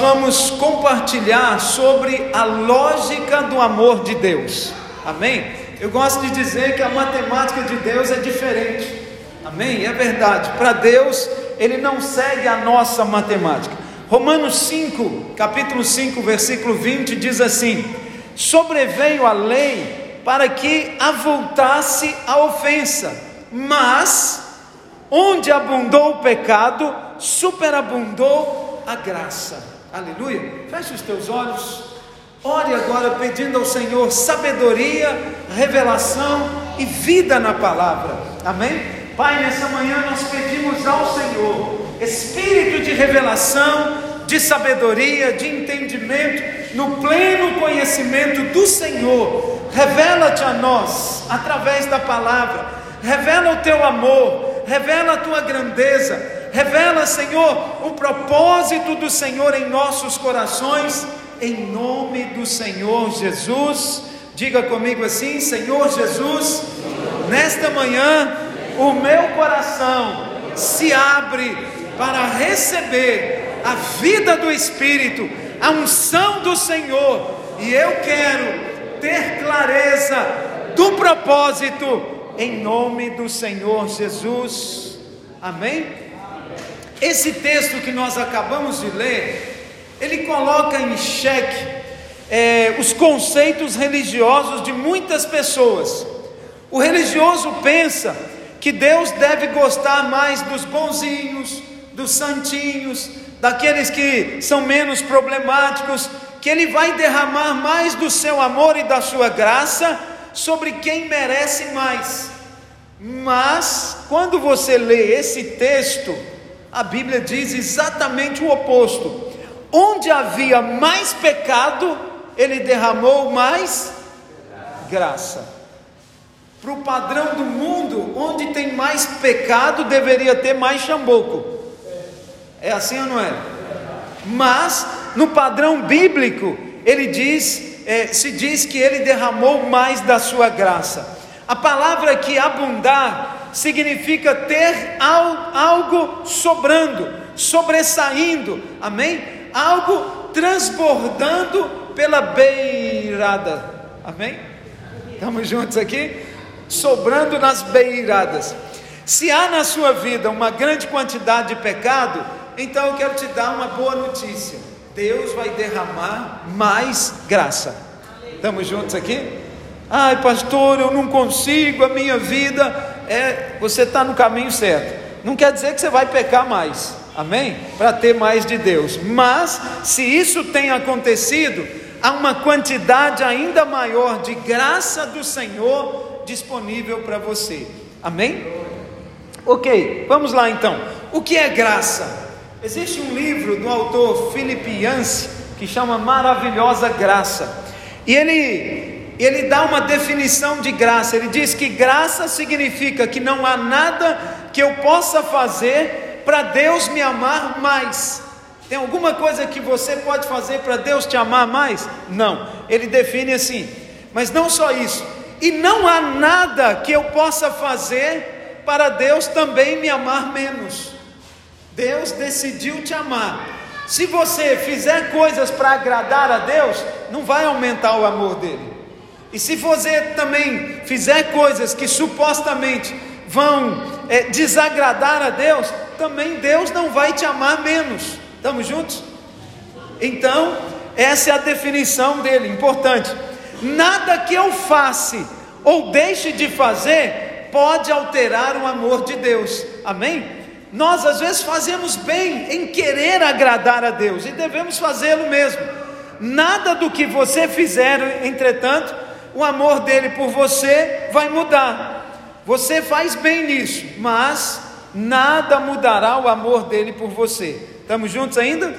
vamos compartilhar sobre a lógica do amor de Deus. Amém? Eu gosto de dizer que a matemática de Deus é diferente. Amém? É verdade. Para Deus, Ele não segue a nossa matemática. Romanos 5, capítulo 5, versículo 20 diz assim: Sobreveio a lei para que avultasse a ofensa, mas onde abundou o pecado, superabundou a graça. Aleluia. Feche os teus olhos. Ore agora pedindo ao Senhor sabedoria, revelação e vida na palavra. Amém? Pai, nessa manhã nós pedimos ao Senhor espírito de revelação, de sabedoria, de entendimento, no pleno conhecimento do Senhor. Revela-te a nós através da palavra, revela o teu amor, revela a tua grandeza, revela, Senhor, o propósito do Senhor em nossos corações, em nome do Senhor Jesus. Diga comigo assim: Senhor Jesus, nesta manhã o meu coração se abre para receber a vida do Espírito, a unção do Senhor, e eu quero ter clareza do propósito, em nome do Senhor Jesus. Amém? Esse texto que nós acabamos de ler, ele coloca em xeque é, os conceitos religiosos de muitas pessoas. O religioso pensa que Deus deve gostar mais dos bonzinhos, dos santinhos, daqueles que são menos problemáticos, que Ele vai derramar mais do seu amor e da sua graça sobre quem merece mais. Mas, quando você lê esse texto, a Bíblia diz exatamente o oposto: onde havia mais pecado, Ele derramou mais graça. Para o padrão do mundo, onde tem mais pecado, deveria ter mais chamboco. É assim ou não é? Mas, no padrão bíblico, ele diz, é, se diz que ele derramou mais da sua graça. A palavra aqui, abundar, significa ter algo sobrando, sobressaindo, amém? Algo transbordando pela beirada, amém? Estamos juntos aqui? sobrando nas beiradas. Se há na sua vida uma grande quantidade de pecado, então eu quero te dar uma boa notícia: Deus vai derramar mais graça. Estamos juntos aqui? Ai, pastor, eu não consigo, a minha vida é. Você está no caminho certo. Não quer dizer que você vai pecar mais, amém? Para ter mais de Deus. Mas, se isso tem acontecido, há uma quantidade ainda maior de graça do Senhor disponível para você. Amém? Ok, vamos lá então. O que é graça? Existe um livro do autor Philip Yancey que chama Maravilhosa Graça. E ele, ele dá uma definição de graça. Ele diz que graça significa que não há nada que eu possa fazer para Deus me amar mais. Tem alguma coisa que você pode fazer para Deus te amar mais? Não. Ele define assim. Mas não só isso e não há nada que eu possa fazer para Deus também me amar menos. Deus decidiu te amar. Se você fizer coisas para agradar a Deus, não vai aumentar o amor dele. E se você também fizer coisas que supostamente vão é, desagradar a Deus, também Deus não vai te amar menos. Estamos juntos? Então, essa é a definição dele, importante. Nada que eu faça ou deixe de fazer pode alterar o amor de Deus. Amém? Nós às vezes fazemos bem em querer agradar a Deus e devemos fazê-lo mesmo. Nada do que você fizer, entretanto, o amor dele por você vai mudar. Você faz bem nisso, mas nada mudará o amor dele por você. Estamos juntos ainda?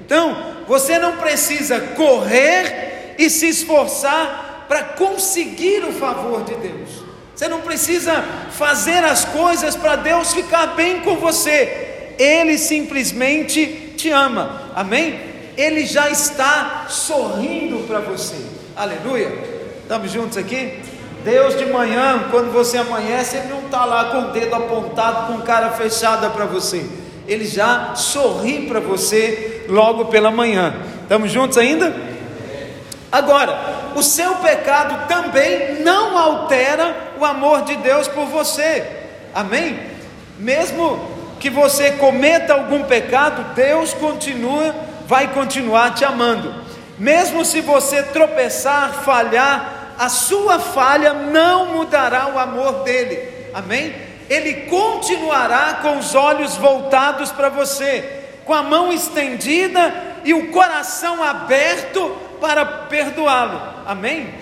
Então, você não precisa correr e se esforçar para conseguir o favor de Deus. Você não precisa fazer as coisas para Deus ficar bem com você. Ele simplesmente te ama. Amém? Ele já está sorrindo para você. Aleluia. Estamos juntos aqui? Deus de manhã, quando você amanhece, Ele não está lá com o dedo apontado, com cara fechada para você. Ele já sorri para você logo pela manhã. Estamos juntos ainda? Agora, o seu pecado também não altera o amor de Deus por você. Amém? Mesmo que você cometa algum pecado, Deus continua, vai continuar te amando. Mesmo se você tropeçar, falhar, a sua falha não mudará o amor dele. Amém? Ele continuará com os olhos voltados para você, com a mão estendida e o coração aberto para perdoá-lo. Amém?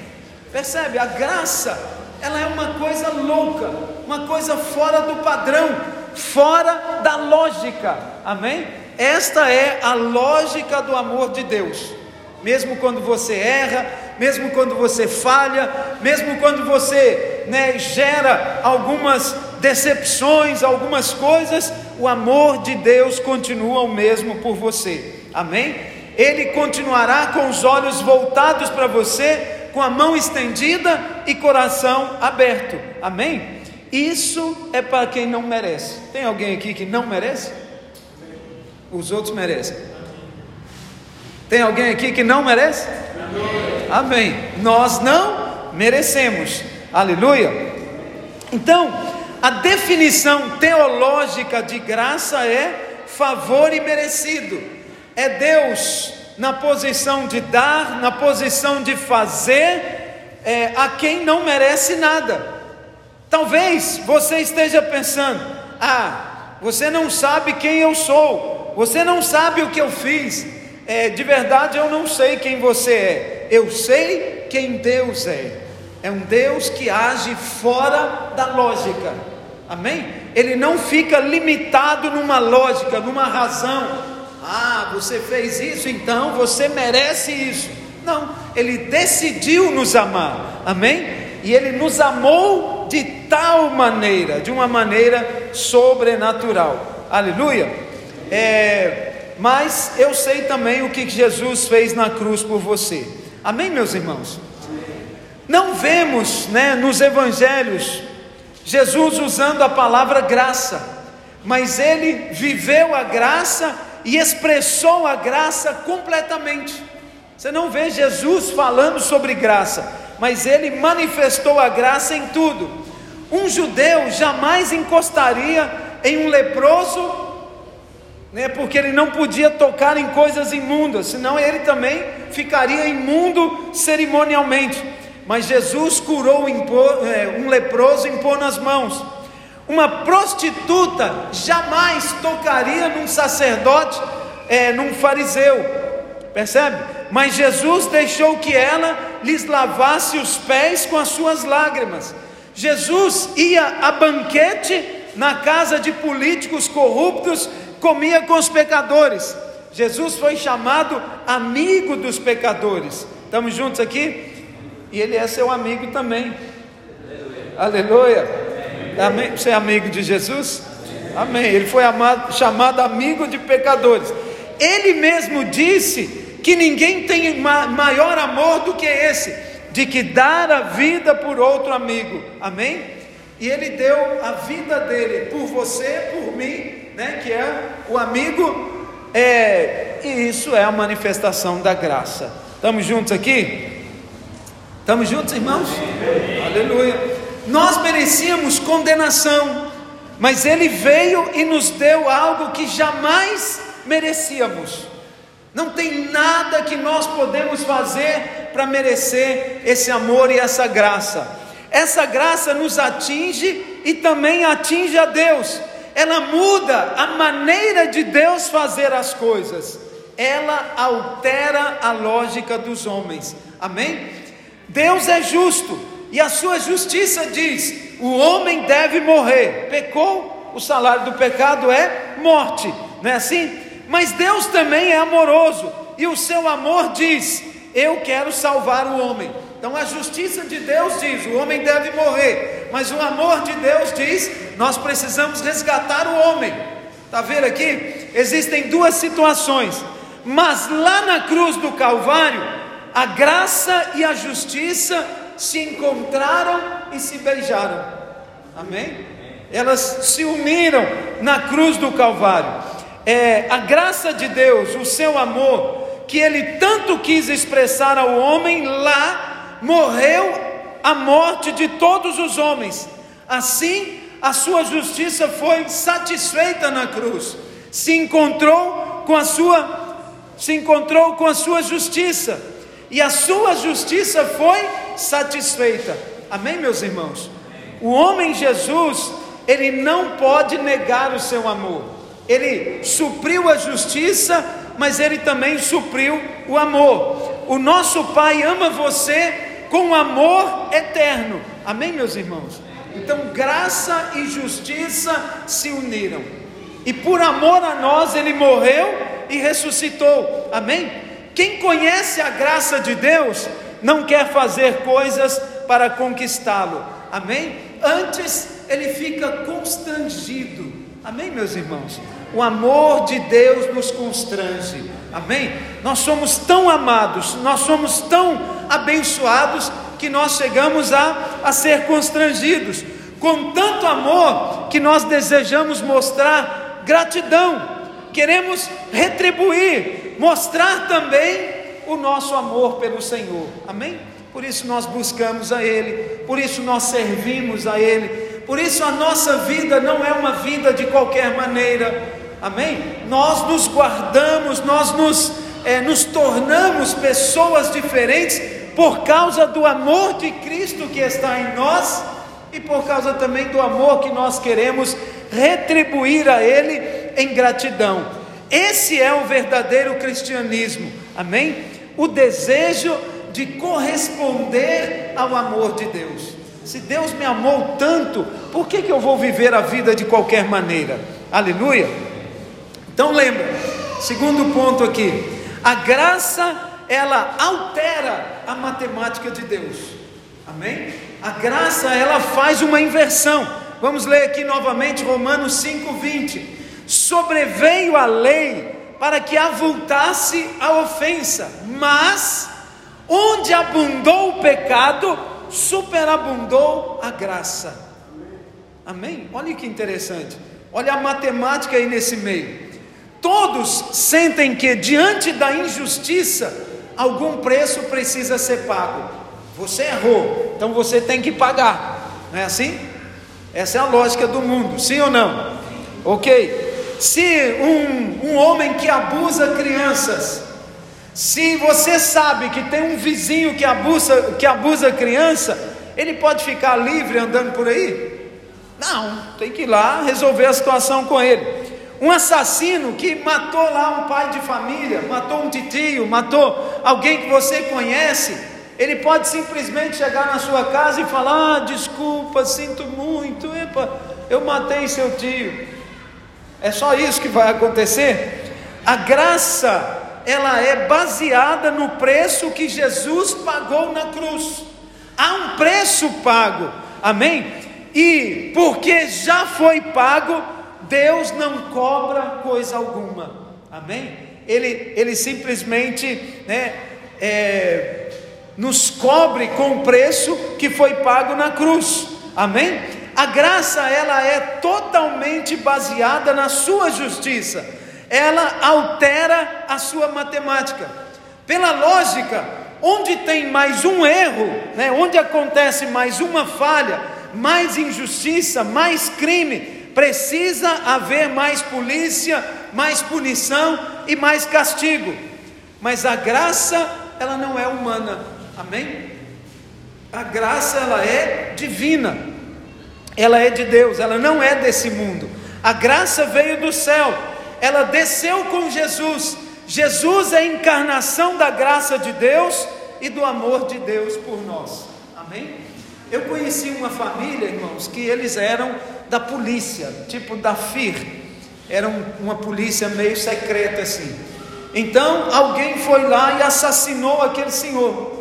Percebe? A graça, ela é uma coisa louca, uma coisa fora do padrão, fora da lógica. Amém? Esta é a lógica do amor de Deus. Mesmo quando você erra, mesmo quando você falha, mesmo quando você né, gera algumas decepções, algumas coisas, o amor de Deus continua o mesmo por você. Amém? Ele continuará com os olhos voltados para você, com a mão estendida e coração aberto. Amém? Isso é para quem não merece. Tem alguém aqui que não merece? Os outros merecem. Tem alguém aqui que não merece? Amém. Nós não merecemos. Aleluia. Então, a definição teológica de graça é favor imerecido é Deus na posição de dar, na posição de fazer é, a quem não merece nada. Talvez você esteja pensando: ah, você não sabe quem eu sou, você não sabe o que eu fiz. É, de verdade, eu não sei quem você é, eu sei quem Deus é. É um Deus que age fora da lógica, amém? Ele não fica limitado numa lógica, numa razão, ah, você fez isso, então você merece isso. Não, ele decidiu nos amar, amém? E ele nos amou de tal maneira, de uma maneira sobrenatural, aleluia. É, mas eu sei também o que Jesus fez na cruz por você, amém, meus irmãos? Não vemos, né, nos evangelhos, Jesus usando a palavra graça, mas ele viveu a graça e expressou a graça completamente. Você não vê Jesus falando sobre graça, mas ele manifestou a graça em tudo. Um judeu jamais encostaria em um leproso, né, porque ele não podia tocar em coisas imundas, senão ele também ficaria imundo cerimonialmente. Mas Jesus curou é, um leproso impondo as mãos. Uma prostituta jamais tocaria num sacerdote, é, num fariseu, percebe? Mas Jesus deixou que ela lhes lavasse os pés com as suas lágrimas. Jesus ia a banquete na casa de políticos corruptos, comia com os pecadores. Jesus foi chamado amigo dos pecadores. Estamos juntos aqui? E ele é seu amigo também. Aleluia. Aleluia. Amém? Você é amigo de Jesus? Amém. Ele foi amado, chamado amigo de pecadores. Ele mesmo disse que ninguém tem maior amor do que esse, de que dar a vida por outro amigo. Amém? E ele deu a vida dele por você, por mim, né? Que é o amigo. É, e isso é a manifestação da graça. Estamos juntos aqui? Estamos juntos, irmãos? Amém. Aleluia. Nós merecíamos condenação, mas Ele veio e nos deu algo que jamais merecíamos. Não tem nada que nós podemos fazer para merecer esse amor e essa graça. Essa graça nos atinge e também atinge a Deus. Ela muda a maneira de Deus fazer as coisas. Ela altera a lógica dos homens. Amém? Deus é justo e a sua justiça diz: o homem deve morrer. Pecou, o salário do pecado é morte, não é assim? Mas Deus também é amoroso, e o seu amor diz: eu quero salvar o homem. Então a justiça de Deus diz: o homem deve morrer, mas o amor de Deus diz: nós precisamos resgatar o homem. Está vendo aqui? Existem duas situações, mas lá na cruz do Calvário, a graça e a justiça se encontraram e se beijaram. Amém? Elas se uniram na cruz do Calvário. é, a graça de Deus, o seu amor, que ele tanto quis expressar ao homem, lá morreu a morte de todos os homens. Assim, a sua justiça foi satisfeita na cruz. Se encontrou com a sua se encontrou com a sua justiça, e a sua justiça foi satisfeita. Amém, meus irmãos? O homem Jesus, ele não pode negar o seu amor. Ele supriu a justiça, mas ele também supriu o amor. O nosso Pai ama você com amor eterno. Amém, meus irmãos? Então, graça e justiça se uniram. E por amor a nós, ele morreu e ressuscitou. Amém? Quem conhece a graça de Deus não quer fazer coisas para conquistá-lo. Amém? Antes ele fica constrangido. Amém, meus irmãos? O amor de Deus nos constrange. Amém? Nós somos tão amados, nós somos tão abençoados que nós chegamos a, a ser constrangidos. Com tanto amor que nós desejamos mostrar gratidão queremos retribuir, mostrar também o nosso amor pelo Senhor. Amém? Por isso nós buscamos a Ele, por isso nós servimos a Ele, por isso a nossa vida não é uma vida de qualquer maneira. Amém? Nós nos guardamos, nós nos, é, nos tornamos pessoas diferentes por causa do amor de Cristo que está em nós e por causa também do amor que nós queremos retribuir a Ele em gratidão. Esse é o verdadeiro cristianismo, amém? O desejo de corresponder ao amor de Deus. Se Deus me amou tanto, por que, que eu vou viver a vida de qualquer maneira? Aleluia! Então lembra, segundo ponto aqui, a graça ela altera a matemática de Deus. Amém? A graça ela faz uma inversão. Vamos ler aqui novamente Romanos 5:20 sobreveio a lei para que avultasse a ofensa, mas onde abundou o pecado, superabundou a graça. Amém? Olha que interessante. Olha a matemática aí nesse meio. Todos sentem que diante da injustiça, algum preço precisa ser pago. Você errou, então você tem que pagar. Não é assim? Essa é a lógica do mundo, sim ou não? Ok. Se um, um homem que abusa crianças, se você sabe que tem um vizinho que abusa, que abusa criança, ele pode ficar livre andando por aí? Não, tem que ir lá resolver a situação com ele. Um assassino que matou lá um pai de família, matou um titio, matou alguém que você conhece, ele pode simplesmente chegar na sua casa e falar: ah, desculpa, sinto muito, epa, eu matei seu tio. É só isso que vai acontecer? A graça, ela é baseada no preço que Jesus pagou na cruz. Há um preço pago, amém? E porque já foi pago, Deus não cobra coisa alguma, amém? Ele, ele simplesmente né, é, nos cobre com o preço que foi pago na cruz, amém? A graça ela é totalmente baseada na sua justiça. Ela altera a sua matemática. Pela lógica, onde tem mais um erro, né, onde acontece mais uma falha, mais injustiça, mais crime, precisa haver mais polícia, mais punição e mais castigo. Mas a graça, ela não é humana. Amém? A graça ela é divina ela é de Deus, ela não é desse mundo. A graça veio do céu, ela desceu com Jesus. Jesus é a encarnação da graça de Deus e do amor de Deus por nós. Amém? Eu conheci uma família, irmãos, que eles eram da polícia, tipo da FIR, era uma polícia meio secreta assim. Então alguém foi lá e assassinou aquele senhor.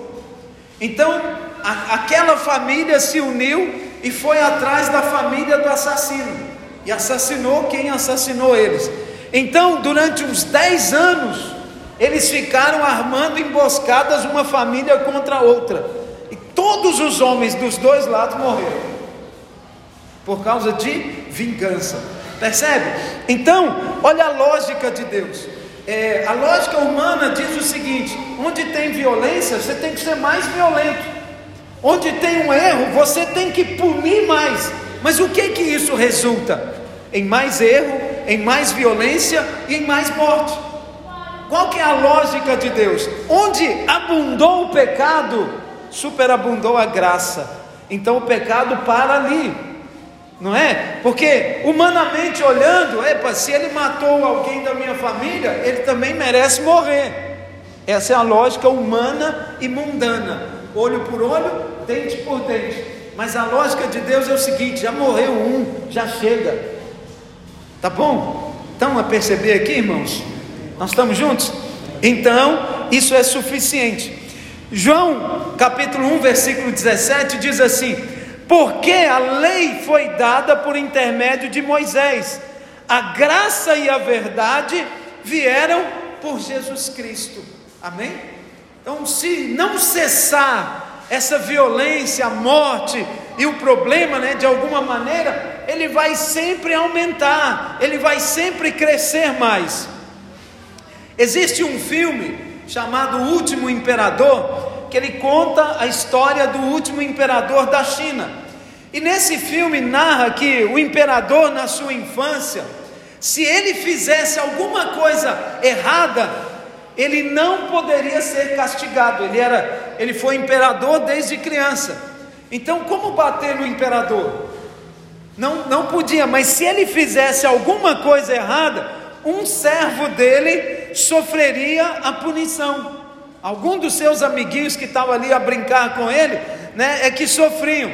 Então a, aquela família se uniu e foi atrás da família do assassino e assassinou quem assassinou eles. Então, durante uns 10 anos, eles ficaram armando emboscadas uma família contra a outra. E todos os homens dos dois lados morreram por causa de vingança. Percebe? Então, olha a lógica de Deus. É, a lógica humana diz o seguinte: onde tem violência, você tem que ser mais violento. Onde tem um erro, você tem que punir mais. Mas o que que isso resulta? Em mais erro, em mais violência e em mais morte. Qual que é a lógica de Deus? Onde abundou o pecado, superabundou a graça. Então o pecado para ali. Não é? Porque humanamente olhando, epa, se ele matou alguém da minha família, ele também merece morrer. Essa é a lógica humana e mundana. Olho por olho, dente por dente. Mas a lógica de Deus é o seguinte: já morreu um, já chega. Tá bom? Estão a perceber aqui, irmãos? Nós estamos juntos? Então, isso é suficiente. João, capítulo 1, versículo 17 diz assim: Porque a lei foi dada por intermédio de Moisés, a graça e a verdade vieram por Jesus Cristo. Amém? Então, se não cessar essa violência, a morte e o problema, né, de alguma maneira, ele vai sempre aumentar, ele vai sempre crescer mais. Existe um filme chamado O Último Imperador, que ele conta a história do último imperador da China. E nesse filme narra que o imperador, na sua infância, se ele fizesse alguma coisa errada, ele não poderia ser castigado. Ele era, ele foi imperador desde criança. Então, como bater no imperador? Não, não podia, mas se ele fizesse alguma coisa errada, um servo dele sofreria a punição. Algum dos seus amiguinhos que estavam ali a brincar com ele, né, é que sofriam.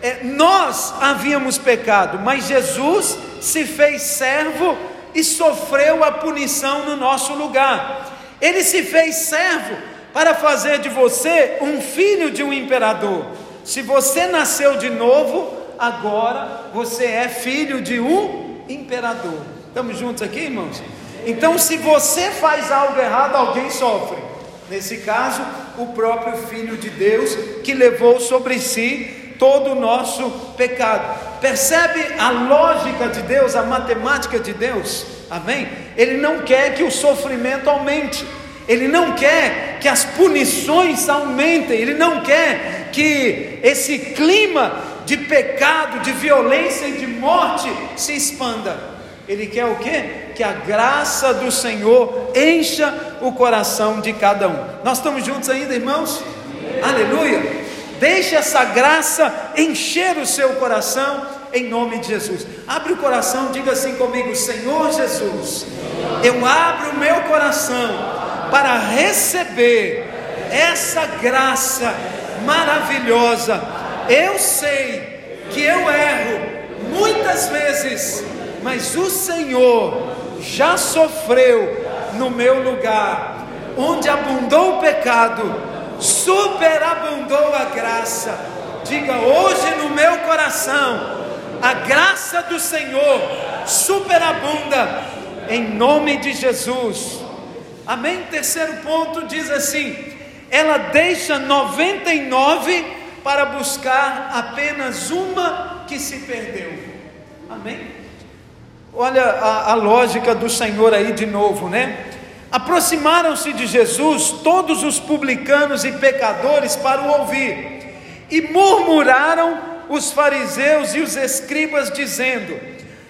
É, nós havíamos pecado, mas Jesus se fez servo e sofreu a punição no nosso lugar. Ele se fez servo para fazer de você um filho de um imperador. Se você nasceu de novo, agora você é filho de um imperador. Estamos juntos aqui, irmãos? Então, se você faz algo errado, alguém sofre. Nesse caso, o próprio Filho de Deus que levou sobre si todo o nosso pecado. Percebe a lógica de Deus, a matemática de Deus? Amém? Ele não quer que o sofrimento aumente. Ele não quer que as punições aumentem, ele não quer que esse clima de pecado, de violência e de morte se expanda. Ele quer o quê? Que a graça do Senhor encha o coração de cada um. Nós estamos juntos ainda, irmãos? Aleluia! Deixe essa graça encher o seu coração em nome de Jesus. Abre o coração, diga assim comigo: Senhor Jesus, eu abro o meu coração para receber essa graça maravilhosa. Eu sei que eu erro muitas vezes mas o Senhor já sofreu no meu lugar, onde abundou o pecado, superabundou a graça. Diga hoje no meu coração, a graça do Senhor superabunda, em nome de Jesus. Amém? Terceiro ponto diz assim: ela deixa 99 para buscar apenas uma que se perdeu. Amém? Olha a, a lógica do Senhor aí de novo, né? Aproximaram-se de Jesus todos os publicanos e pecadores para o ouvir, e murmuraram os fariseus e os escribas, dizendo: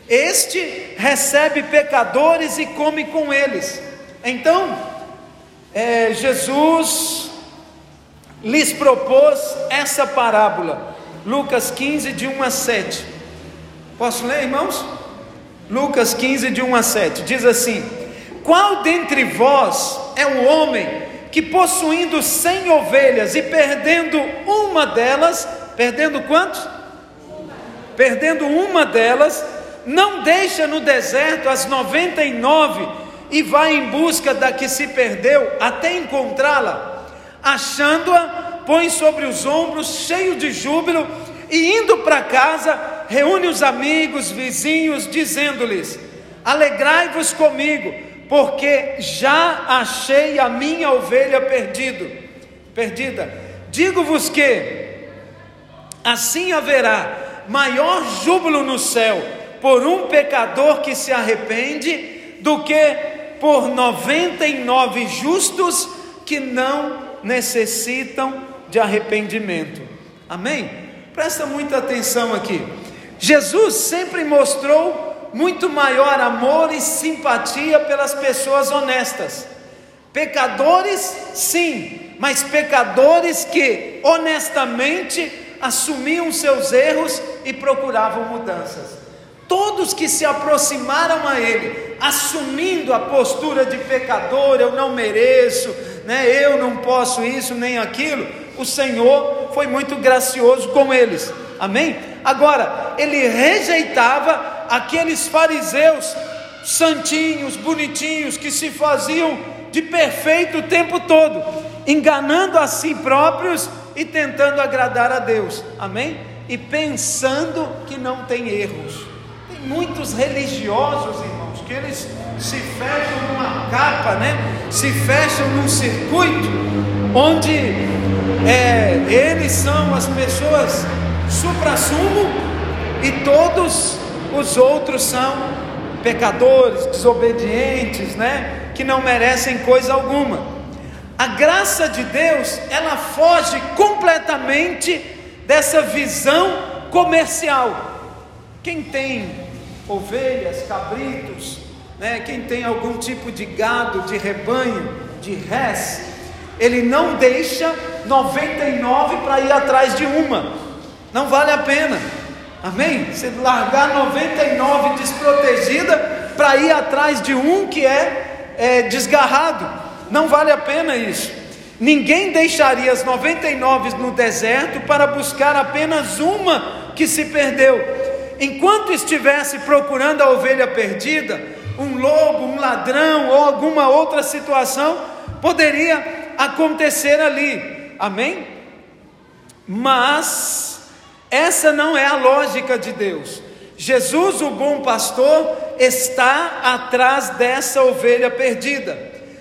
Este recebe pecadores e come com eles. Então, é, Jesus lhes propôs essa parábola, Lucas 15, de 1 a 7. Posso ler, irmãos? Lucas 15, de 1 a 7, diz assim: Qual dentre vós é o homem que possuindo cem ovelhas e perdendo uma delas, perdendo quantos? Perdendo uma delas, não deixa no deserto as 99 e vai em busca da que se perdeu até encontrá-la? Achando-a, põe sobre os ombros, cheio de júbilo, e indo para casa, reúne os amigos, vizinhos, dizendo-lhes: Alegrai-vos comigo, porque já achei a minha ovelha perdido, perdida. Digo-vos que assim haverá maior júbilo no céu por um pecador que se arrepende do que por 99 justos que não necessitam de arrependimento. Amém? Presta muita atenção aqui. Jesus sempre mostrou muito maior amor e simpatia pelas pessoas honestas. Pecadores, sim, mas pecadores que honestamente assumiam seus erros e procuravam mudanças. Todos que se aproximaram a Ele, assumindo a postura de pecador, eu não mereço, né, eu não posso isso nem aquilo, o Senhor foi muito gracioso com eles, amém? Agora, ele rejeitava aqueles fariseus santinhos, bonitinhos, que se faziam de perfeito o tempo todo, enganando a si próprios e tentando agradar a Deus, amém? E pensando que não tem erros. Tem muitos religiosos, irmãos, que eles se fecham numa capa, né? Se fecham num circuito onde é, eles são as pessoas supra-sumo e todos os outros são pecadores, desobedientes, né? Que não merecem coisa alguma. A graça de Deus, ela foge completamente dessa visão comercial. Quem tem ovelhas, cabritos, né? Quem tem algum tipo de gado, de rebanho, de res, ele não deixa 99 para ir atrás de uma, não vale a pena, amém? Você largar 99 desprotegida para ir atrás de um que é, é desgarrado, não vale a pena isso. Ninguém deixaria as 99 no deserto para buscar apenas uma que se perdeu. Enquanto estivesse procurando a ovelha perdida, um lobo, um ladrão ou alguma outra situação poderia acontecer ali. Amém? Mas essa não é a lógica de Deus. Jesus, o bom pastor, está atrás dessa ovelha perdida.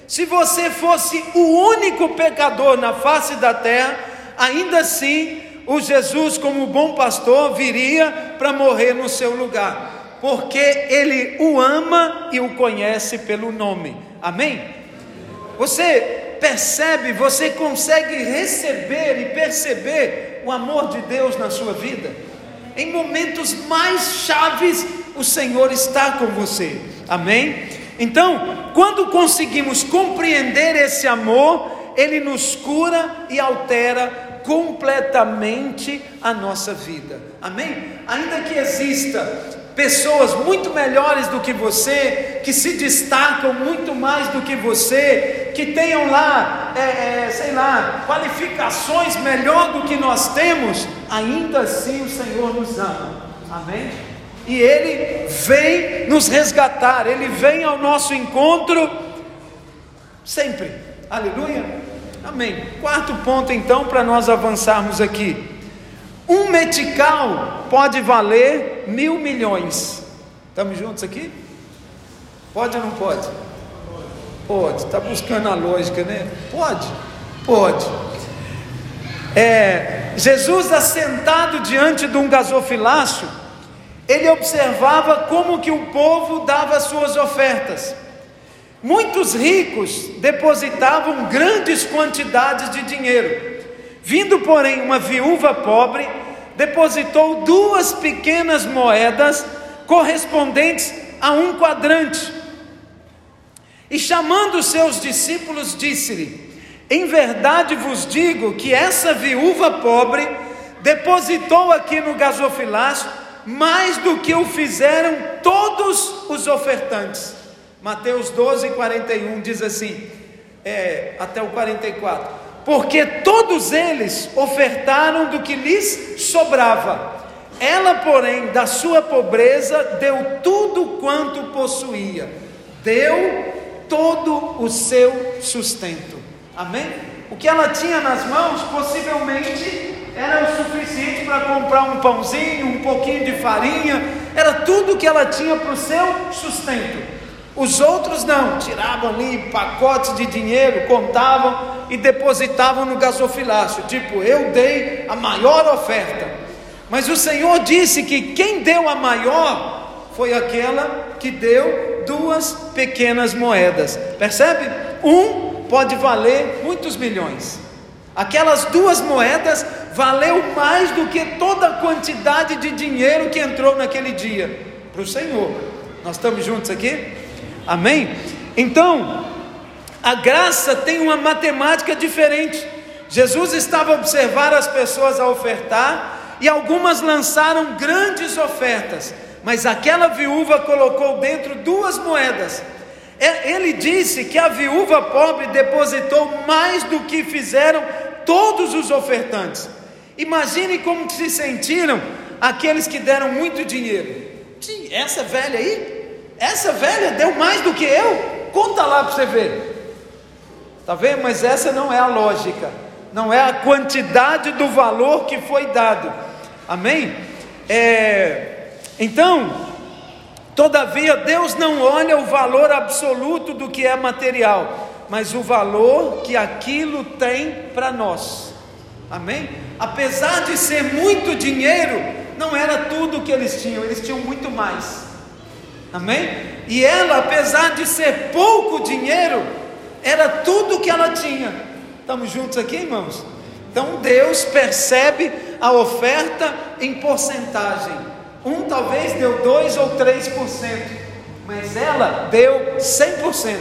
Se você fosse o único pecador na face da terra, ainda assim o Jesus, como bom pastor, viria para morrer no seu lugar, porque ele o ama e o conhece pelo nome. Amém? Você percebe, você consegue receber e perceber o amor de Deus na sua vida? Em momentos mais chaves, o Senhor está com você. Amém? Então, quando conseguimos compreender esse amor, ele nos cura e altera completamente a nossa vida. Amém? Ainda que exista pessoas muito melhores do que você, que se destacam muito mais do que você, que tenham lá, é, é, sei lá, qualificações melhor do que nós temos, ainda assim o Senhor nos ama. Amém? E Ele vem nos resgatar, Ele vem ao nosso encontro sempre. Aleluia. Amém. Quarto ponto, então, para nós avançarmos aqui. Um metical pode valer mil milhões. Estamos juntos aqui? Pode ou não pode? Pode. Está buscando a lógica, né? Pode. Pode. É, Jesus assentado diante de um gasofilácio, ele observava como que o povo dava suas ofertas. Muitos ricos depositavam grandes quantidades de dinheiro. Vindo, porém, uma viúva pobre, depositou duas pequenas moedas correspondentes a um quadrante. E chamando seus discípulos, disse-lhe: Em verdade vos digo que essa viúva pobre depositou aqui no gasofilácio mais do que o fizeram todos os ofertantes. Mateus 12, 41 diz assim, é, até o 44 porque todos eles ofertaram do que lhes sobrava. Ela, porém, da sua pobreza, deu tudo quanto possuía, deu todo o seu sustento. Amém? O que ela tinha nas mãos, possivelmente, era o suficiente para comprar um pãozinho, um pouquinho de farinha, era tudo que ela tinha para o seu sustento. Os outros não, tiravam ali pacotes de dinheiro, contavam e depositavam no gasofilácio, tipo, eu dei a maior oferta. Mas o Senhor disse que quem deu a maior foi aquela que deu duas pequenas moedas. Percebe? Um pode valer muitos milhões. Aquelas duas moedas valeu mais do que toda a quantidade de dinheiro que entrou naquele dia para o Senhor. Nós estamos juntos aqui? Amém? Então, a graça tem uma matemática diferente. Jesus estava a observar as pessoas a ofertar e algumas lançaram grandes ofertas, mas aquela viúva colocou dentro duas moedas. É, ele disse que a viúva pobre depositou mais do que fizeram todos os ofertantes. Imagine como se sentiram aqueles que deram muito dinheiro. Essa velha aí, essa velha deu mais do que eu. Conta lá para você ver. Tá vendo? Mas essa não é a lógica não é a quantidade do valor que foi dado. Amém? É, então, todavia, Deus não olha o valor absoluto do que é material, mas o valor que aquilo tem para nós. Amém? Apesar de ser muito dinheiro, não era tudo que eles tinham, eles tinham muito mais. Amém? E ela, apesar de ser pouco dinheiro, era tudo que ela tinha. Estamos juntos aqui, irmãos? Então Deus percebe a oferta em porcentagem. Um talvez deu 2 ou 3%, mas ela deu 100%.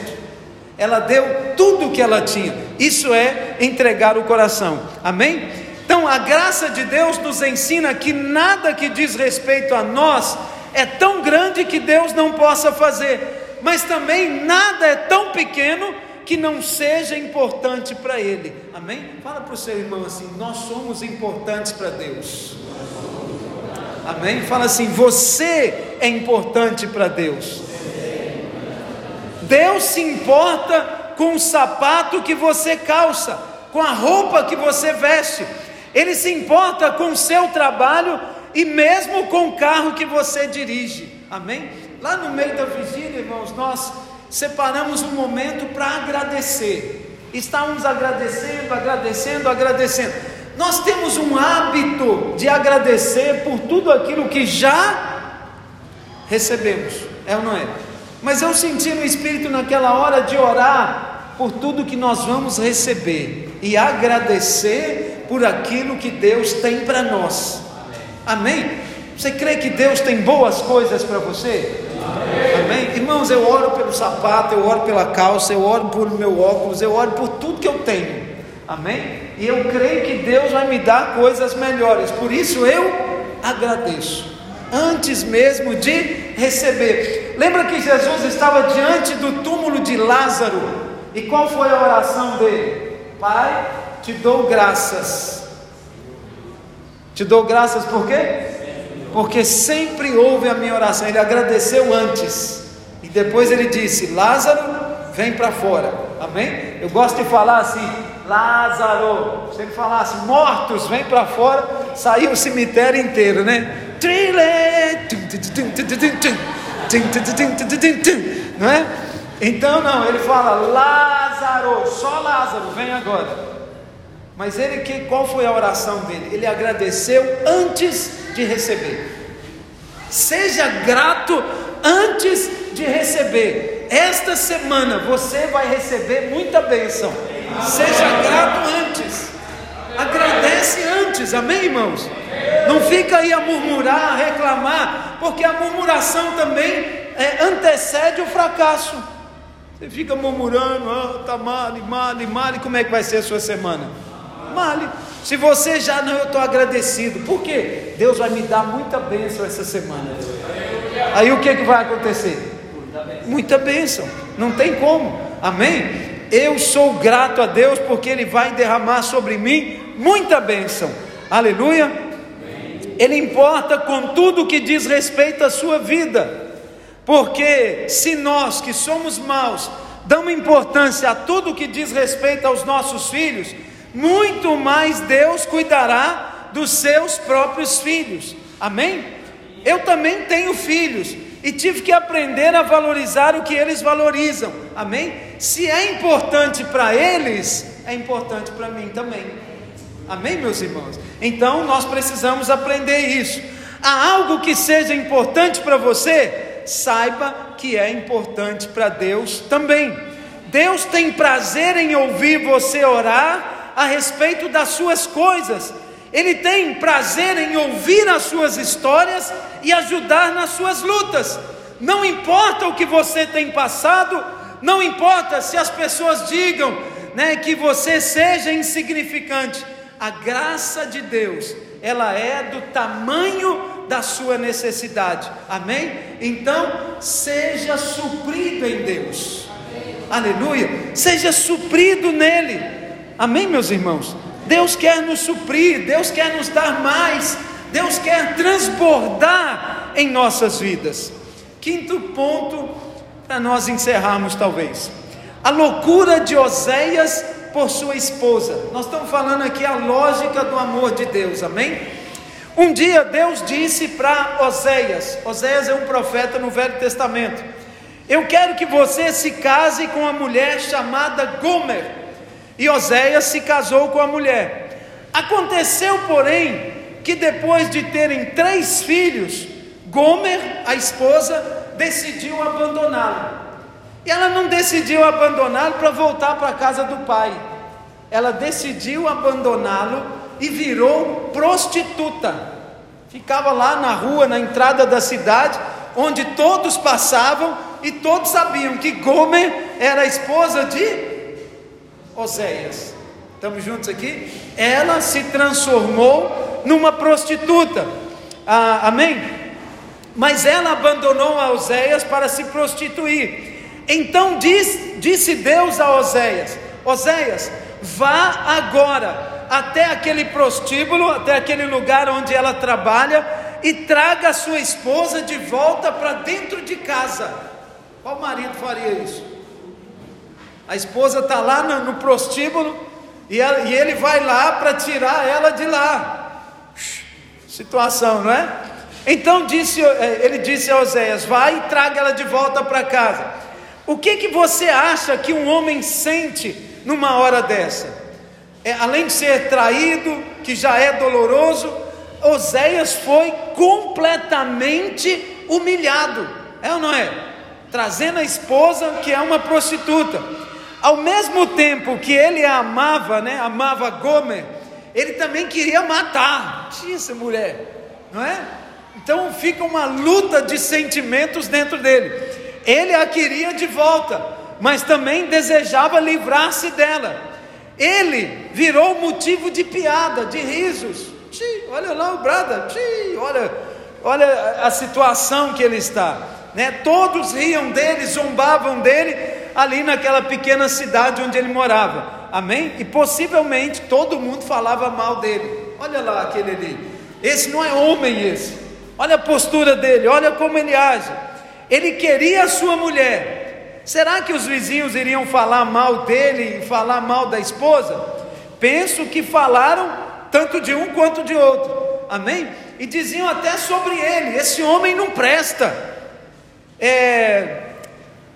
Ela deu tudo o que ela tinha. Isso é entregar o coração. Amém? Então a graça de Deus nos ensina que nada que diz respeito a nós é tão grande que Deus não possa fazer, mas também nada é tão pequeno que não seja importante para ele. Amém? Fala para o seu irmão assim: nós somos importantes para Deus. Amém? Fala assim: você é importante para Deus. Deus se importa com o sapato que você calça, com a roupa que você veste. Ele se importa com o seu trabalho e mesmo com o carro que você dirige. Amém? Lá no meio da vigília, irmãos, nós separamos um momento para agradecer. Estávamos agradecendo, agradecendo, agradecendo. Nós temos um hábito de agradecer por tudo aquilo que já recebemos, é ou não é? Mas eu senti no Espírito naquela hora de orar por tudo que nós vamos receber e agradecer por aquilo que Deus tem para nós. Amém? Você crê que Deus tem boas coisas para você? Amém. Irmãos, eu oro pelo sapato, eu oro pela calça, eu oro por meu óculos, eu oro por tudo que eu tenho. Amém? E eu creio que Deus vai me dar coisas melhores. Por isso eu agradeço. Antes mesmo de receber. Lembra que Jesus estava diante do túmulo de Lázaro? E qual foi a oração dele? Pai, te dou graças. Te dou graças por quê? porque sempre ouve a minha oração. Ele agradeceu antes e depois ele disse: Lázaro, vem para fora. Amém? Eu gosto de falar assim: Lázaro. Se ele falasse mortos, vem para fora, saiu o cemitério inteiro, né? Não é? Então não, ele fala Lázaro, só Lázaro, vem agora. Mas ele que qual foi a oração dele? Ele agradeceu antes de receber. Seja grato antes de receber. Esta semana você vai receber muita bênção. Seja grato antes. Agradece antes, amém, irmãos? Não fica aí a murmurar, a reclamar, porque a murmuração também é, antecede o fracasso. Você fica murmurando, ah, tá mal, mal, mal, e como é que vai ser a sua semana? Male. Se você já não, eu estou agradecido. Por quê? Deus vai me dar muita bênção essa semana. Aí o que, que vai acontecer? Muita bênção. Não tem como. Amém? Eu sou grato a Deus porque Ele vai derramar sobre mim muita bênção. Aleluia. Ele importa com tudo que diz respeito à sua vida. Porque se nós que somos maus damos importância a tudo que diz respeito aos nossos filhos, muito mais Deus cuidará dos seus próprios filhos. Amém? Eu também tenho filhos e tive que aprender a valorizar o que eles valorizam. Amém? Se é importante para eles, é importante para mim também. Amém, meus irmãos? Então nós precisamos aprender isso. Há algo que seja importante para você, saiba que é importante para Deus também. Deus tem prazer em ouvir você orar a respeito das suas coisas. Ele tem prazer em ouvir as suas histórias e ajudar nas suas lutas. Não importa o que você tem passado, não importa se as pessoas digam né, que você seja insignificante, a graça de Deus, ela é do tamanho da sua necessidade, amém? Então, seja suprido em Deus, aleluia, seja suprido nele, amém, meus irmãos? Deus quer nos suprir, Deus quer nos dar mais, Deus quer transbordar em nossas vidas. Quinto ponto, para nós encerrarmos, talvez, a loucura de Oséias por sua esposa. Nós estamos falando aqui a lógica do amor de Deus, amém? Um dia Deus disse para Oséias: Oséias é um profeta no Velho Testamento. Eu quero que você se case com uma mulher chamada Gomer. E Oséias se casou com a mulher. Aconteceu, porém, que depois de terem três filhos, Gomer, a esposa, decidiu abandoná-lo. E ela não decidiu abandoná-lo para voltar para a casa do pai. Ela decidiu abandoná-lo e virou prostituta. Ficava lá na rua, na entrada da cidade, onde todos passavam e todos sabiam que Gomer era a esposa de Oséias. Estamos juntos aqui? Ela se transformou numa prostituta. Ah, amém? Mas ela abandonou a Oséias para se prostituir. Então diz, disse Deus a Oséias: Oséias, vá agora até aquele prostíbulo, até aquele lugar onde ela trabalha, e traga a sua esposa de volta para dentro de casa. Qual marido faria isso? A esposa está lá no, no prostíbulo e, ela, e ele vai lá para tirar ela de lá. Situação, não é? Então disse, eh, ele disse a Oséias: Vai e traga ela de volta para casa. O que que você acha que um homem sente numa hora dessa? É, além de ser traído, que já é doloroso, Oséias foi completamente humilhado, é ou não é? Trazendo a esposa que é uma prostituta. Ao mesmo tempo que ele a amava, né, amava Gomer, ele também queria matar. Tinha essa mulher, não é? Então fica uma luta de sentimentos dentro dele. Ele a queria de volta, mas também desejava livrar-se dela. Ele virou motivo de piada, de risos. Tchii, olha lá o Brada, tchii, olha, olha a situação que ele está. Né? Todos riam dele, zombavam dele ali naquela pequena cidade onde ele morava. Amém? E possivelmente todo mundo falava mal dele. Olha lá aquele ali. Esse não é homem esse. Olha a postura dele, olha como ele age. Ele queria a sua mulher. Será que os vizinhos iriam falar mal dele e falar mal da esposa? Penso que falaram tanto de um quanto de outro. Amém? E diziam até sobre ele: esse homem não presta. É,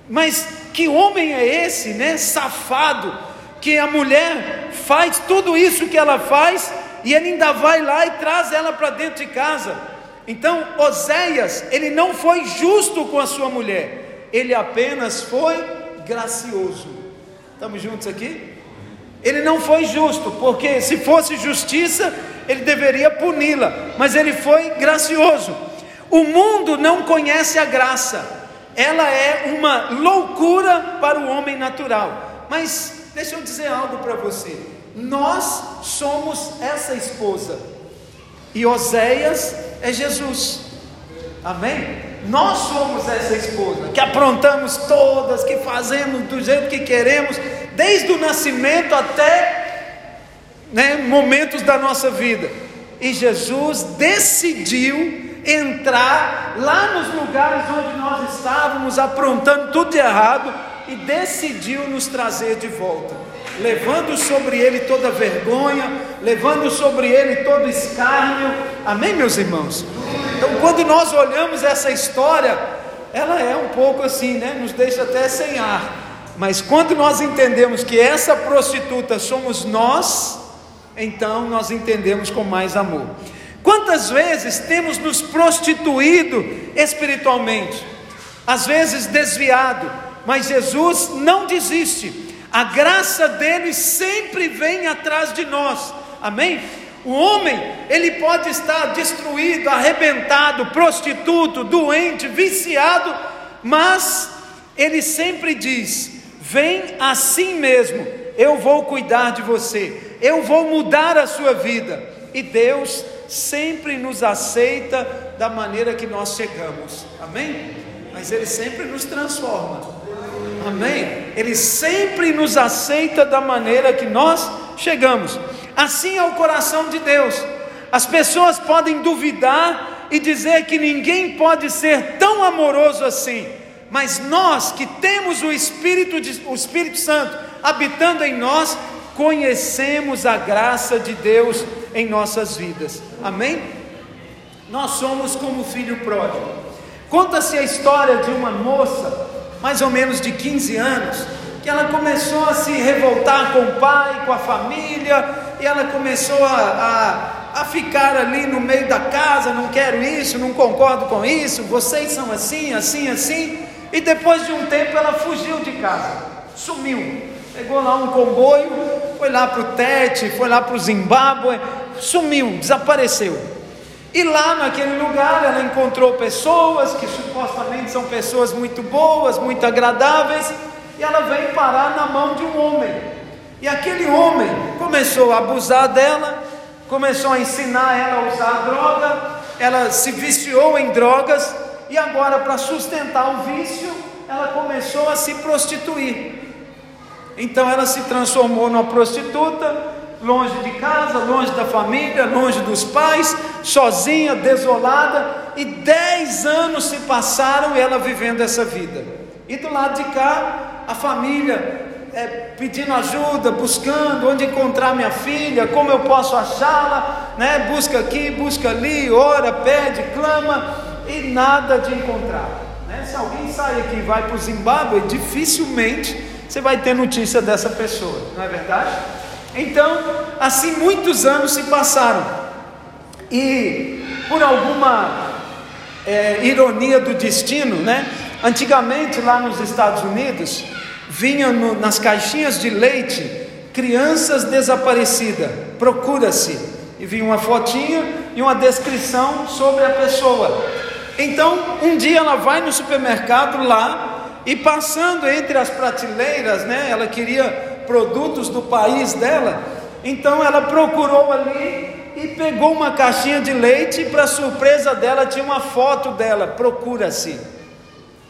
mas que homem é esse, né? Safado, que a mulher faz tudo isso que ela faz e ele ainda vai lá e traz ela para dentro de casa. Então, Oséias, ele não foi justo com a sua mulher, ele apenas foi gracioso. Estamos juntos aqui? Ele não foi justo, porque se fosse justiça, ele deveria puni-la, mas ele foi gracioso. O mundo não conhece a graça, ela é uma loucura para o homem natural. Mas deixa eu dizer algo para você: nós somos essa esposa, e Oséias é Jesus. Amém? Nós somos essa esposa que aprontamos todas, que fazemos do jeito que queremos, desde o nascimento até né, momentos da nossa vida. E Jesus decidiu entrar lá nos lugares onde nós estávamos aprontando tudo de errado e decidiu nos trazer de volta, levando sobre ele toda vergonha, levando sobre ele todo escárnio. Amém, meus irmãos? Então, quando nós olhamos essa história, ela é um pouco assim, né? Nos deixa até sem ar. Mas quando nós entendemos que essa prostituta somos nós, então nós entendemos com mais amor. Quantas vezes temos nos prostituído espiritualmente? às vezes desviado, mas Jesus não desiste. A graça dele sempre vem atrás de nós. Amém? O homem, ele pode estar destruído, arrebentado, prostituto, doente, viciado, mas ele sempre diz: Vem assim mesmo, eu vou cuidar de você, eu vou mudar a sua vida. E Deus sempre nos aceita da maneira que nós chegamos, amém? Mas Ele sempre nos transforma, amém? Ele sempre nos aceita da maneira que nós chegamos, assim é o coração de Deus. As pessoas podem duvidar e dizer que ninguém pode ser tão amoroso assim, mas nós que temos o Espírito, de, o Espírito Santo habitando em nós, conhecemos a graça de Deus em nossas vidas. Amém? Nós somos como o filho pródigo. Conta-se a história de uma moça, mais ou menos de 15 anos, que ela começou a se revoltar com o pai, com a família, e ela começou a, a, a ficar ali no meio da casa: não quero isso, não concordo com isso, vocês são assim, assim, assim. E depois de um tempo ela fugiu de casa, sumiu. Pegou lá um comboio, foi lá para o Tete, foi lá para o Zimbábue, sumiu, desapareceu. E lá naquele lugar ela encontrou pessoas que supostamente são pessoas muito boas, muito agradáveis, e ela veio parar na mão de um homem. E aquele homem começou a abusar dela, começou a ensinar ela a usar droga, ela se viciou em drogas e agora, para sustentar o vício, ela começou a se prostituir. Então, ela se transformou numa prostituta, longe de casa, longe da família, longe dos pais, sozinha, desolada, e dez anos se passaram ela vivendo essa vida. E do lado de cá, a família é, pedindo ajuda, buscando onde encontrar minha filha, como eu posso achá-la, né? Busca aqui, busca ali, ora, pede, clama e nada de encontrar. Né? Se alguém sai aqui e vai para o Zimbábue, dificilmente você vai ter notícia dessa pessoa, não é verdade? Então, assim muitos anos se passaram, e por alguma é, ironia do destino, né? Antigamente lá nos Estados Unidos, vinham no, nas caixinhas de leite crianças desaparecidas, procura-se, e vinha uma fotinha e uma descrição sobre a pessoa. Então, um dia ela vai no supermercado lá e passando entre as prateleiras, né? Ela queria produtos do país dela. Então ela procurou ali e pegou uma caixinha de leite e para surpresa dela tinha uma foto dela, procura-se,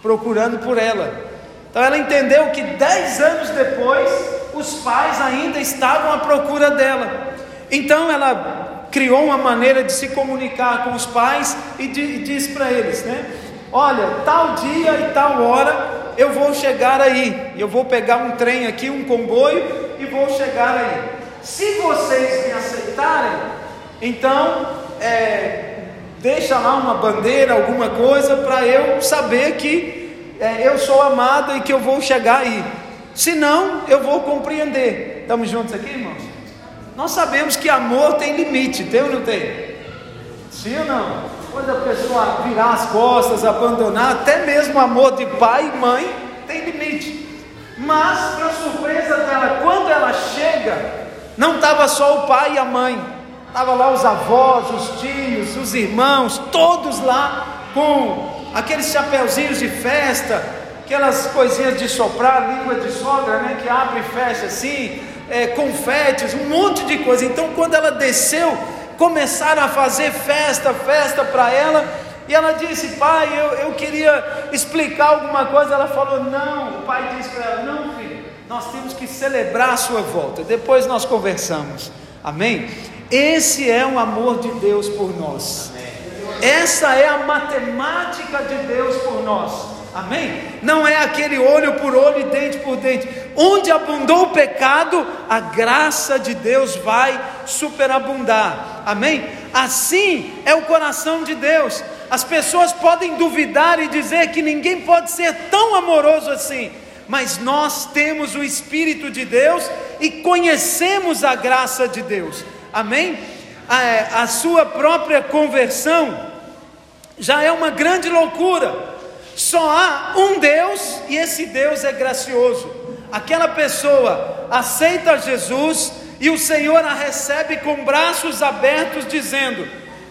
procurando por ela. Então ela entendeu que dez anos depois os pais ainda estavam à procura dela. Então ela criou uma maneira de se comunicar com os pais e, diz para eles, né? Olha, tal dia e tal hora eu vou chegar aí. Eu vou pegar um trem aqui, um comboio e vou chegar aí. Se vocês me aceitarem, então é, deixa lá uma bandeira, alguma coisa para eu saber que é, eu sou amado e que eu vou chegar aí. Se não, eu vou compreender. Estamos juntos aqui, irmãos? Nós sabemos que amor tem limite, tem ou não tem? Sim ou não? Quando a pessoa virar as costas, abandonar, até mesmo amor de pai e mãe tem limite. Mas, para surpresa dela, quando ela chega, não estava só o pai e a mãe, estava lá os avós, os tios, os irmãos, todos lá com aqueles chapeuzinhos de festa, aquelas coisinhas de soprar, língua de sogra, né, que abre e fecha assim, é, confetes, um monte de coisa. Então, quando ela desceu, começaram a fazer festa, festa para ela. E ela disse: Pai, eu, eu queria explicar alguma coisa. Ela falou: Não. O pai disse para ela: Não, filho, nós temos que celebrar a sua volta. Depois nós conversamos. Amém? Esse é o amor de Deus por nós. Essa é a matemática de Deus por nós. Amém? Não é aquele olho por olho e dente por dente. Onde abundou o pecado, a graça de Deus vai superabundar. Amém? Assim é o coração de Deus. As pessoas podem duvidar e dizer que ninguém pode ser tão amoroso assim, mas nós temos o Espírito de Deus e conhecemos a graça de Deus. Amém? A, a sua própria conversão já é uma grande loucura Só há um Deus e esse Deus é gracioso. Aquela pessoa aceita Jesus e o Senhor a recebe com braços abertos, dizendo: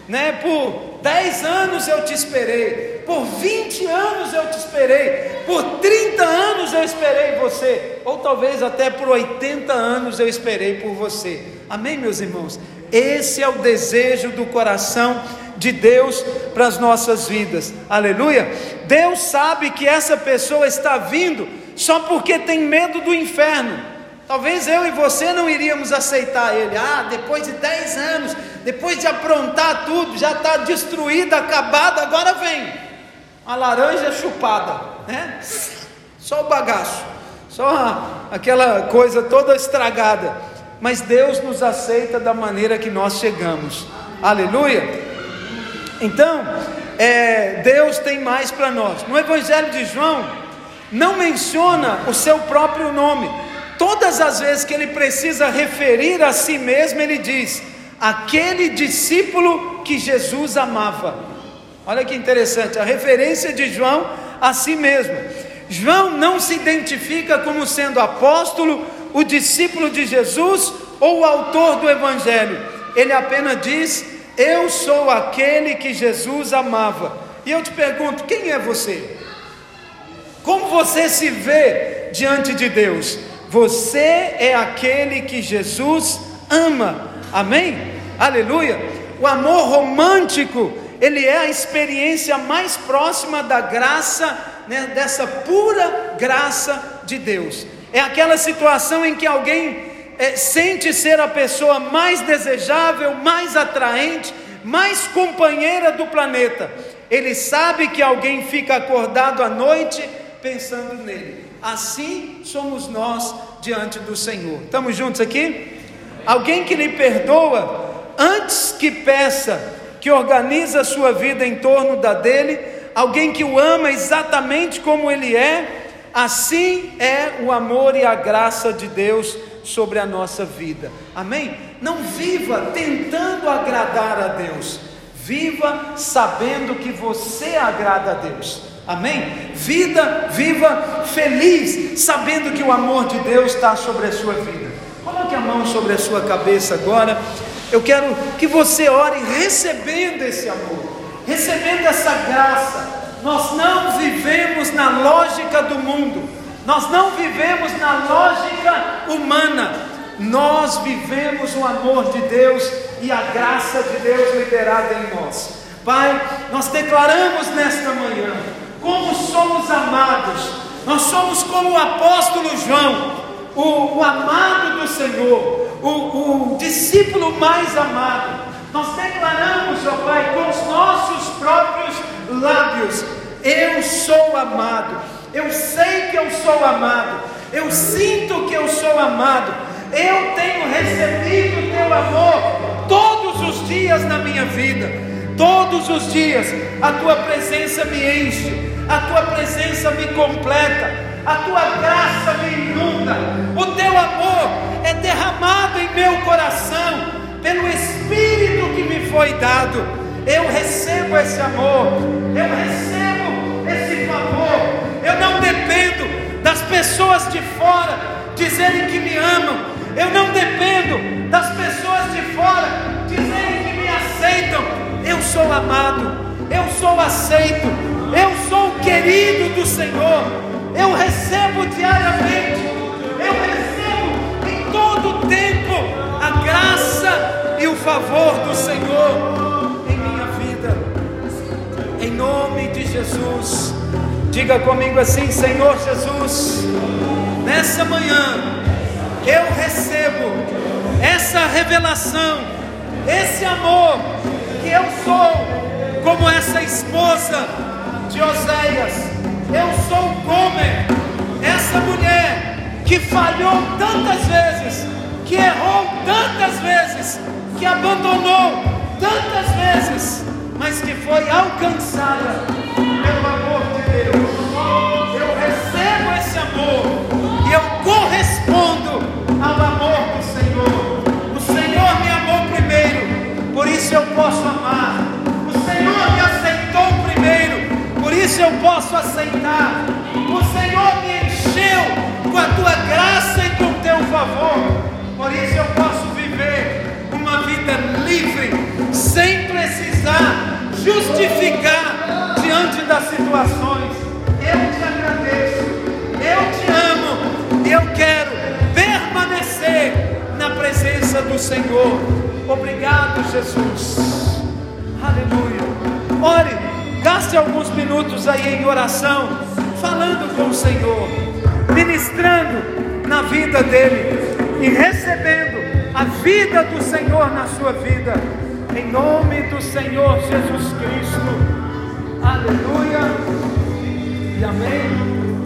né, por 10 anos eu te esperei, por 20 anos eu te esperei, por 30 anos eu esperei você, ou talvez até por 80 anos eu esperei por você. Amém, meus irmãos? Esse é o desejo do coração de Deus para as nossas vidas. Aleluia. Deus sabe que essa pessoa está vindo só porque tem medo do inferno. Talvez eu e você não iríamos aceitar ele. Ah, depois de 10 anos, depois de aprontar tudo, já está destruído, acabado, agora vem. A laranja chupada, né? Só o bagaço, só aquela coisa toda estragada. Mas Deus nos aceita da maneira que nós chegamos. Aleluia. Então, é, Deus tem mais para nós. No Evangelho de João, não menciona o seu próprio nome. Todas as vezes que ele precisa referir a si mesmo, ele diz: aquele discípulo que Jesus amava. Olha que interessante, a referência de João a si mesmo. João não se identifica como sendo apóstolo, o discípulo de Jesus ou o autor do evangelho. Ele apenas diz: Eu sou aquele que Jesus amava. E eu te pergunto: quem é você? Como você se vê diante de Deus? Você é aquele que Jesus ama. Amém? Aleluia. O amor romântico, ele é a experiência mais próxima da graça, né, dessa pura graça de Deus. É aquela situação em que alguém é, sente ser a pessoa mais desejável, mais atraente, mais companheira do planeta. Ele sabe que alguém fica acordado à noite pensando nele. Assim somos nós diante do Senhor. Estamos juntos aqui? Alguém que lhe perdoa antes que peça, que organiza a sua vida em torno da dele, alguém que o ama exatamente como ele é, assim é o amor e a graça de Deus sobre a nossa vida. Amém? Não viva tentando agradar a Deus. Viva sabendo que você agrada a Deus. Amém? Vida, viva feliz, sabendo que o amor de Deus está sobre a sua vida. Coloque a mão sobre a sua cabeça agora. Eu quero que você ore recebendo esse amor, recebendo essa graça. Nós não vivemos na lógica do mundo, nós não vivemos na lógica humana, nós vivemos o amor de Deus e a graça de Deus liberada em nós. Pai, nós declaramos nesta manhã como somos amados, nós somos como o apóstolo João, o, o amado do Senhor, o, o discípulo mais amado. Nós declaramos, ó Pai, com os nossos próprios lábios: Eu sou amado, eu sei que eu sou amado, eu sinto que eu sou amado, eu tenho recebido o teu amor todos os dias na minha vida. Todos os dias a tua presença me enche, a tua presença me completa, a tua graça me inunda, o teu amor é derramado em meu coração pelo Espírito que me foi dado. Eu recebo esse amor, eu recebo esse favor. Eu não dependo das pessoas de fora dizerem que me amam, eu não dependo das pessoas de fora dizerem que me aceitam. Eu sou amado, eu sou aceito, eu sou querido do Senhor, eu recebo diariamente, eu recebo em todo tempo a graça e o favor do Senhor em nome de Jesus. Diga comigo assim, Senhor Jesus, nessa manhã eu recebo essa revelação, esse amor que eu sou como essa esposa de Oséias. Eu sou Gomer, essa mulher que falhou tantas vezes, que errou tantas vezes, que abandonou tantas vezes, mas que foi alcançada pelo amor de Deus. Eu recebo esse amor e eu correspondo ao amor do Senhor. O Senhor me amou primeiro, por isso eu posso amar. O Senhor me aceitou primeiro, por isso eu posso aceitar. O Senhor me encheu com a tua graça e com o teu favor. Por isso eu posso viver uma vida livre, sem precisar justificar diante das situações. Eu te agradeço, eu te amo, eu quero permanecer na presença do Senhor. Obrigado, Jesus. Aleluia. Ore, gaste alguns minutos aí em oração, falando com o Senhor, ministrando na vida dele e recebendo a vida do Senhor na sua vida, em nome do Senhor Jesus Cristo. Aleluia e amém.